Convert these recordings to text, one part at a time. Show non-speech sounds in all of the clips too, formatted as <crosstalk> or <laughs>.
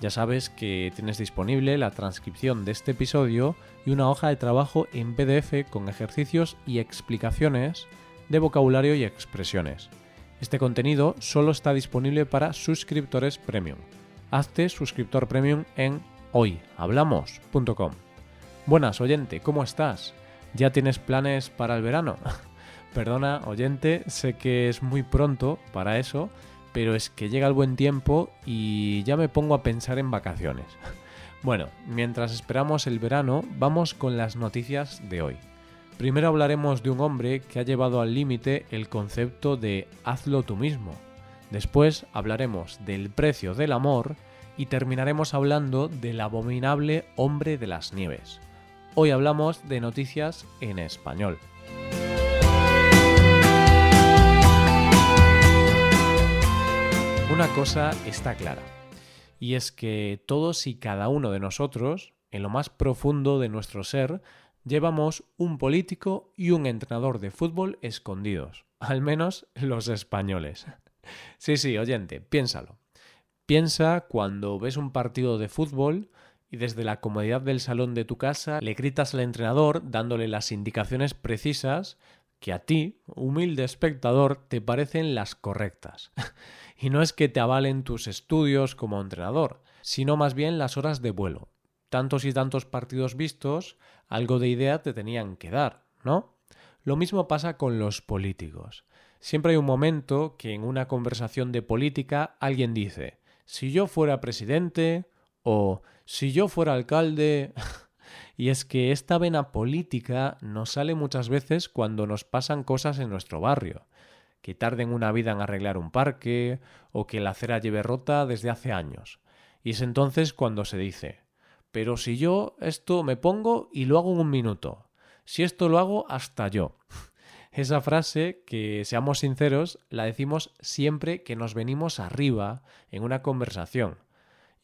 Ya sabes que tienes disponible la transcripción de este episodio y una hoja de trabajo en PDF con ejercicios y explicaciones de vocabulario y expresiones. Este contenido solo está disponible para suscriptores premium. Hazte suscriptor premium en hoyhablamos.com. Buenas, oyente, ¿cómo estás? ¿Ya tienes planes para el verano? <laughs> Perdona, oyente, sé que es muy pronto para eso, pero es que llega el buen tiempo y ya me pongo a pensar en vacaciones. <laughs> Bueno, mientras esperamos el verano, vamos con las noticias de hoy. Primero hablaremos de un hombre que ha llevado al límite el concepto de hazlo tú mismo. Después hablaremos del precio del amor y terminaremos hablando del abominable hombre de las nieves. Hoy hablamos de noticias en español. Una cosa está clara, y es que todos y cada uno de nosotros, en lo más profundo de nuestro ser, llevamos un político y un entrenador de fútbol escondidos, al menos los españoles. Sí, sí, oyente, piénsalo. Piensa cuando ves un partido de fútbol y desde la comodidad del salón de tu casa le gritas al entrenador dándole las indicaciones precisas que a ti, humilde espectador, te parecen las correctas. <laughs> y no es que te avalen tus estudios como entrenador, sino más bien las horas de vuelo. Tantos y tantos partidos vistos, algo de idea te tenían que dar, ¿no? Lo mismo pasa con los políticos. Siempre hay un momento que en una conversación de política alguien dice si yo fuera presidente o si yo fuera alcalde. <laughs> y es que esta vena política nos sale muchas veces cuando nos pasan cosas en nuestro barrio. Que tarden una vida en arreglar un parque o que la acera lleve rota desde hace años. Y es entonces cuando se dice, pero si yo esto me pongo y lo hago en un minuto. Si esto lo hago hasta yo. <laughs> Esa frase, que seamos sinceros, la decimos siempre que nos venimos arriba en una conversación.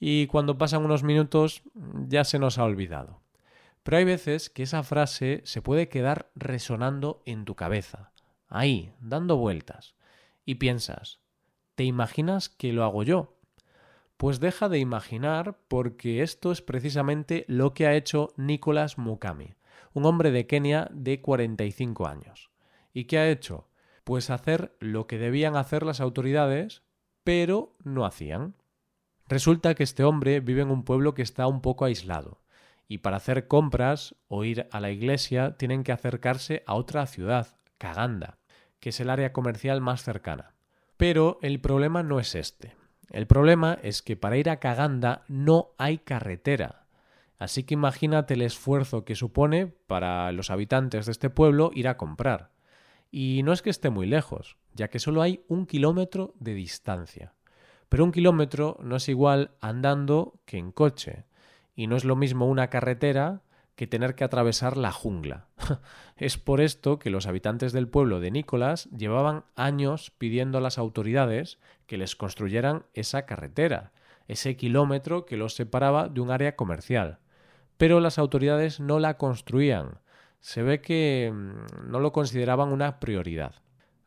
Y cuando pasan unos minutos ya se nos ha olvidado. Pero hay veces que esa frase se puede quedar resonando en tu cabeza, ahí, dando vueltas. Y piensas, ¿te imaginas que lo hago yo? Pues deja de imaginar porque esto es precisamente lo que ha hecho Nicolás Mukami, un hombre de Kenia de 45 años. ¿Y qué ha hecho? Pues hacer lo que debían hacer las autoridades, pero no hacían. Resulta que este hombre vive en un pueblo que está un poco aislado, y para hacer compras o ir a la iglesia tienen que acercarse a otra ciudad, Caganda, que es el área comercial más cercana. Pero el problema no es este. El problema es que para ir a Caganda no hay carretera. Así que imagínate el esfuerzo que supone para los habitantes de este pueblo ir a comprar. Y no es que esté muy lejos, ya que solo hay un kilómetro de distancia. Pero un kilómetro no es igual andando que en coche. Y no es lo mismo una carretera que tener que atravesar la jungla. <laughs> es por esto que los habitantes del pueblo de Nicolás llevaban años pidiendo a las autoridades que les construyeran esa carretera, ese kilómetro que los separaba de un área comercial. Pero las autoridades no la construían, se ve que mm, no lo consideraban una prioridad.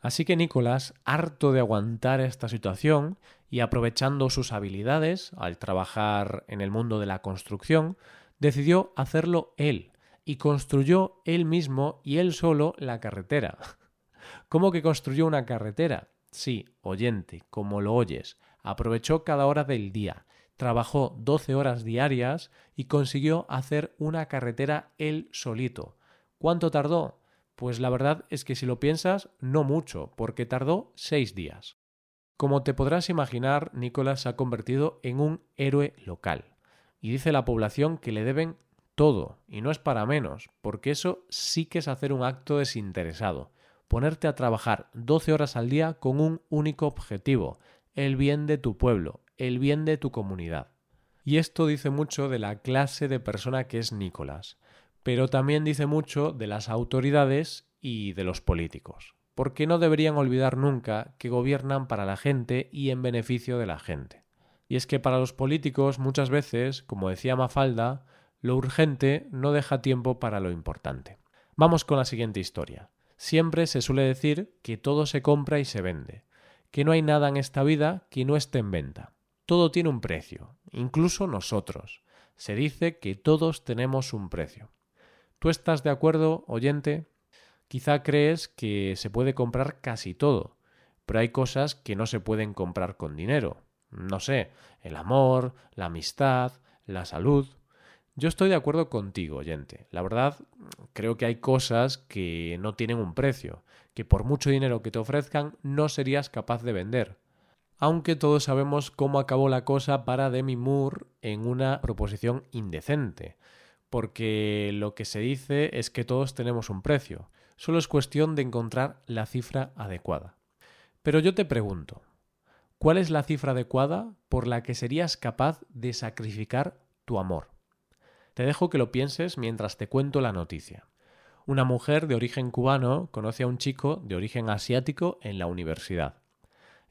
Así que Nicolás, harto de aguantar esta situación y aprovechando sus habilidades al trabajar en el mundo de la construcción, decidió hacerlo él y construyó él mismo y él solo la carretera. <laughs> ¿Cómo que construyó una carretera? Sí, oyente, como lo oyes, aprovechó cada hora del día, trabajó 12 horas diarias y consiguió hacer una carretera él solito, ¿Cuánto tardó? Pues la verdad es que si lo piensas, no mucho, porque tardó seis días. Como te podrás imaginar, Nicolás se ha convertido en un héroe local. Y dice la población que le deben todo, y no es para menos, porque eso sí que es hacer un acto desinteresado, ponerte a trabajar 12 horas al día con un único objetivo, el bien de tu pueblo, el bien de tu comunidad. Y esto dice mucho de la clase de persona que es Nicolás, pero también dice mucho de las autoridades y de los políticos, porque no deberían olvidar nunca que gobiernan para la gente y en beneficio de la gente. Y es que para los políticos muchas veces, como decía Mafalda, lo urgente no deja tiempo para lo importante. Vamos con la siguiente historia. Siempre se suele decir que todo se compra y se vende, que no hay nada en esta vida que no esté en venta. Todo tiene un precio, incluso nosotros. Se dice que todos tenemos un precio. ¿Tú estás de acuerdo, oyente? Quizá crees que se puede comprar casi todo, pero hay cosas que no se pueden comprar con dinero. No sé, el amor, la amistad, la salud. Yo estoy de acuerdo contigo, oyente. La verdad, creo que hay cosas que no tienen un precio, que por mucho dinero que te ofrezcan no serías capaz de vender. Aunque todos sabemos cómo acabó la cosa para Demi Moore en una proposición indecente, porque lo que se dice es que todos tenemos un precio, solo es cuestión de encontrar la cifra adecuada. Pero yo te pregunto, ¿cuál es la cifra adecuada por la que serías capaz de sacrificar tu amor? Te dejo que lo pienses mientras te cuento la noticia. Una mujer de origen cubano conoce a un chico de origen asiático en la universidad.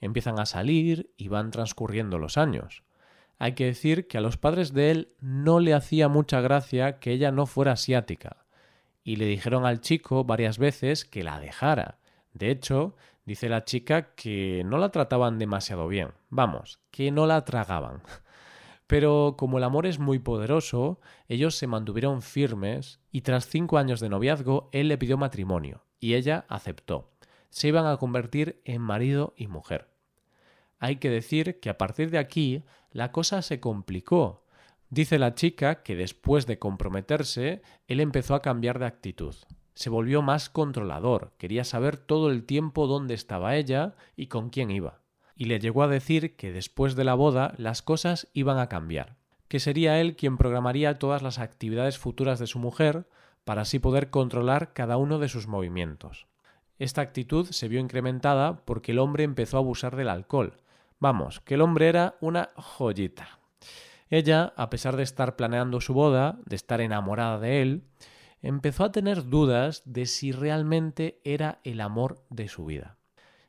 Empiezan a salir y van transcurriendo los años. Hay que decir que a los padres de él no le hacía mucha gracia que ella no fuera asiática, y le dijeron al chico varias veces que la dejara. De hecho, dice la chica que no la trataban demasiado bien. Vamos, que no la tragaban. <laughs> Pero como el amor es muy poderoso, ellos se mantuvieron firmes y tras cinco años de noviazgo él le pidió matrimonio y ella aceptó. Se iban a convertir en marido y mujer. Hay que decir que a partir de aquí la cosa se complicó. Dice la chica que después de comprometerse, él empezó a cambiar de actitud. Se volvió más controlador, quería saber todo el tiempo dónde estaba ella y con quién iba y le llegó a decir que después de la boda las cosas iban a cambiar, que sería él quien programaría todas las actividades futuras de su mujer para así poder controlar cada uno de sus movimientos. Esta actitud se vio incrementada porque el hombre empezó a abusar del alcohol. Vamos, que el hombre era una joyita. Ella, a pesar de estar planeando su boda, de estar enamorada de él, empezó a tener dudas de si realmente era el amor de su vida.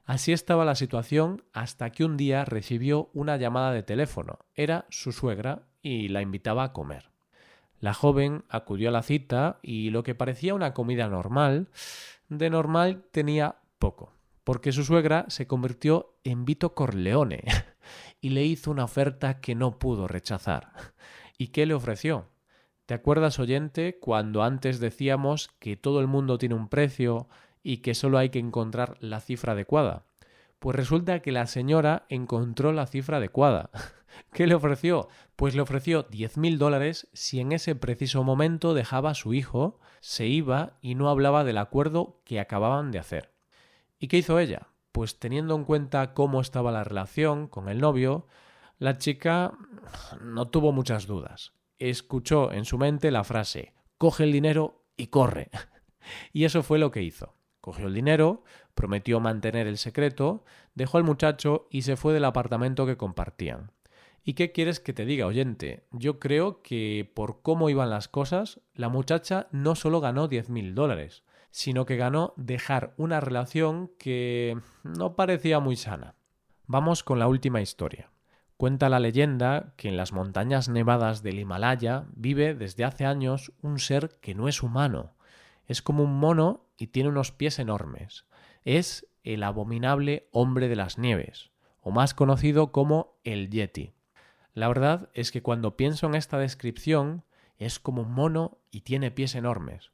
Así estaba la situación hasta que un día recibió una llamada de teléfono. Era su suegra y la invitaba a comer. La joven acudió a la cita y lo que parecía una comida normal, de normal tenía poco, porque su suegra se convirtió en Vito Corleone <laughs> y le hizo una oferta que no pudo rechazar. ¿Y qué le ofreció? ¿Te acuerdas, oyente, cuando antes decíamos que todo el mundo tiene un precio y que solo hay que encontrar la cifra adecuada. Pues resulta que la señora encontró la cifra adecuada. <laughs> ¿Qué le ofreció? Pues le ofreció diez mil dólares si en ese preciso momento dejaba a su hijo, se iba y no hablaba del acuerdo que acababan de hacer. ¿Y qué hizo ella? Pues teniendo en cuenta cómo estaba la relación con el novio, la chica no tuvo muchas dudas. Escuchó en su mente la frase coge el dinero y corre. <laughs> Y eso fue lo que hizo. Cogió el dinero, prometió mantener el secreto, dejó al muchacho y se fue del apartamento que compartían. ¿Y qué quieres que te diga, oyente? Yo creo que por cómo iban las cosas, la muchacha no solo ganó diez mil dólares, sino que ganó dejar una relación que no parecía muy sana. Vamos con la última historia. Cuenta la leyenda que en las montañas nevadas del Himalaya vive desde hace años un ser que no es humano. Es como un mono y tiene unos pies enormes. Es el abominable hombre de las nieves, o más conocido como el Yeti. La verdad es que cuando pienso en esta descripción, es como un mono y tiene pies enormes.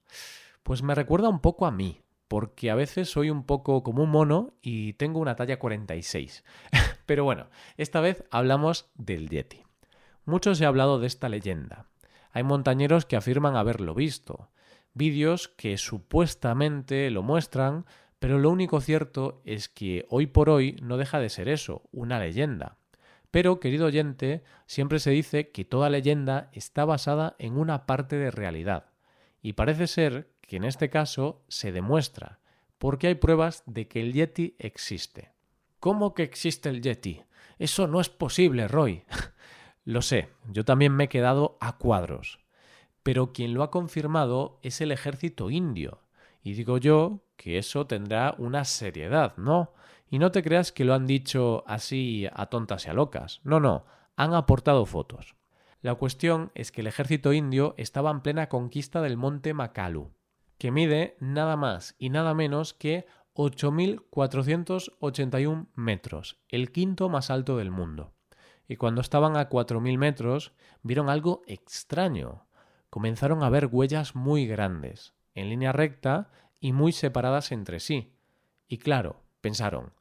Pues me recuerda un poco a mí, porque a veces soy un poco como un mono y tengo una talla 46. <laughs> Pero bueno, esta vez hablamos del Yeti. Mucho se ha hablado de esta leyenda. Hay montañeros que afirman haberlo visto, vídeos que supuestamente lo muestran, pero lo único cierto es que hoy por hoy no deja de ser eso, una leyenda. Pero, querido oyente, siempre se dice que toda leyenda está basada en una parte de realidad. Y parece ser que en este caso se demuestra, porque hay pruebas de que el Yeti existe. ¿Cómo que existe el Yeti? Eso no es posible, Roy. <laughs> Lo sé, yo también me he quedado a cuadros. Pero quien lo ha confirmado es el ejército indio. Y digo yo que eso tendrá una seriedad, ¿no? Y no te creas que lo han dicho así a tontas y a locas. No, no, han aportado fotos. La cuestión es que el ejército indio estaba en plena conquista del monte Makalu, que mide nada más y nada menos que 8.481 metros, el quinto más alto del mundo y cuando estaban a 4.000 metros vieron algo extraño. Comenzaron a ver huellas muy grandes, en línea recta y muy separadas entre sí. Y claro, pensaron,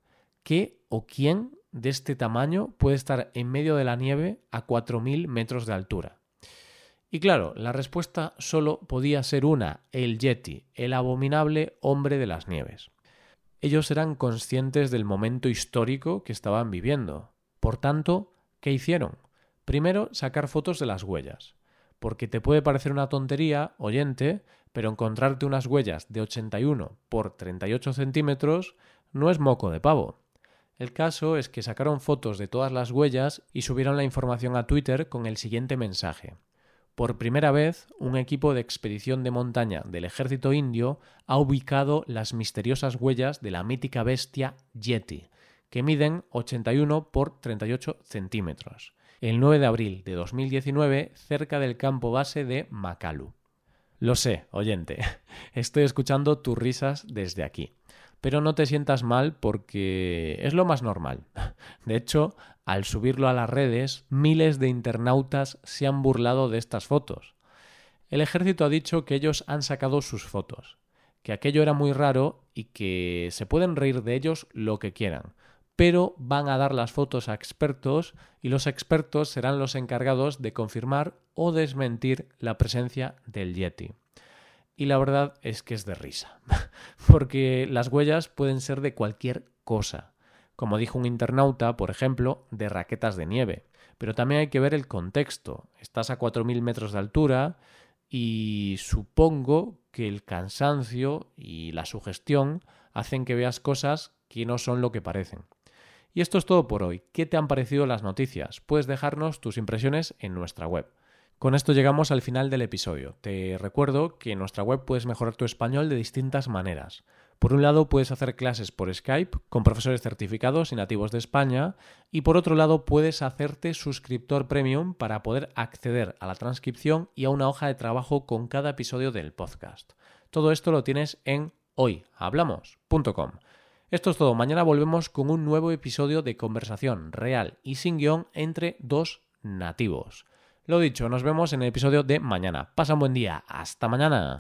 ¿qué o quién de este tamaño puede estar en medio de la nieve a 4.000 metros de altura? Y claro, la respuesta solo podía ser una, el Yeti, el abominable hombre de las nieves. Ellos eran conscientes del momento histórico que estaban viviendo. Por tanto, ¿Qué hicieron? Primero, sacar fotos de las huellas. Porque te puede parecer una tontería, oyente, pero encontrarte unas huellas de 81 por 38 centímetros no es moco de pavo. El caso es que sacaron fotos de todas las huellas y subieron la información a Twitter con el siguiente mensaje. Por primera vez, un equipo de expedición de montaña del ejército indio ha ubicado las misteriosas huellas de la mítica bestia Yeti, que miden 81 por 38 centímetros, el 9 de abril de 2019 cerca del campo base de Makalu. Lo sé, oyente, <laughs> estoy escuchando tus risas desde aquí, pero no te sientas mal porque es lo más normal. <laughs> De hecho, al subirlo a las redes, miles de internautas se han burlado de estas fotos. El ejército ha dicho que ellos han sacado sus fotos, que aquello era muy raro y que se pueden reír de ellos lo que quieran, pero van a dar las fotos a expertos y los expertos serán los encargados de confirmar o desmentir la presencia del Yeti. Y la verdad es que es de risa, <laughs> porque las huellas pueden ser de cualquier cosa, como dijo un internauta, por ejemplo, de raquetas de nieve. Pero también hay que ver el contexto. Estás a 4.000 metros de altura y supongo que el cansancio y la sugestión hacen que veas cosas que no son lo que parecen. Y esto es todo por hoy. ¿Qué te han parecido las noticias? Puedes dejarnos tus impresiones en nuestra web. Con esto llegamos al final del episodio. Te recuerdo que en nuestra web puedes mejorar tu español de distintas maneras. Por un lado, puedes hacer clases por Skype con profesores certificados y nativos de España, y por otro lado, puedes hacerte suscriptor premium para poder acceder a la transcripción y a una hoja de trabajo con cada episodio del podcast. Todo esto lo tienes en hoyhablamos.com. Esto es todo. Mañana volvemos con un nuevo episodio de conversación real y sin guion entre dos nativos. Lo dicho, nos vemos en el episodio de mañana. Pasa un buen día. Hasta mañana.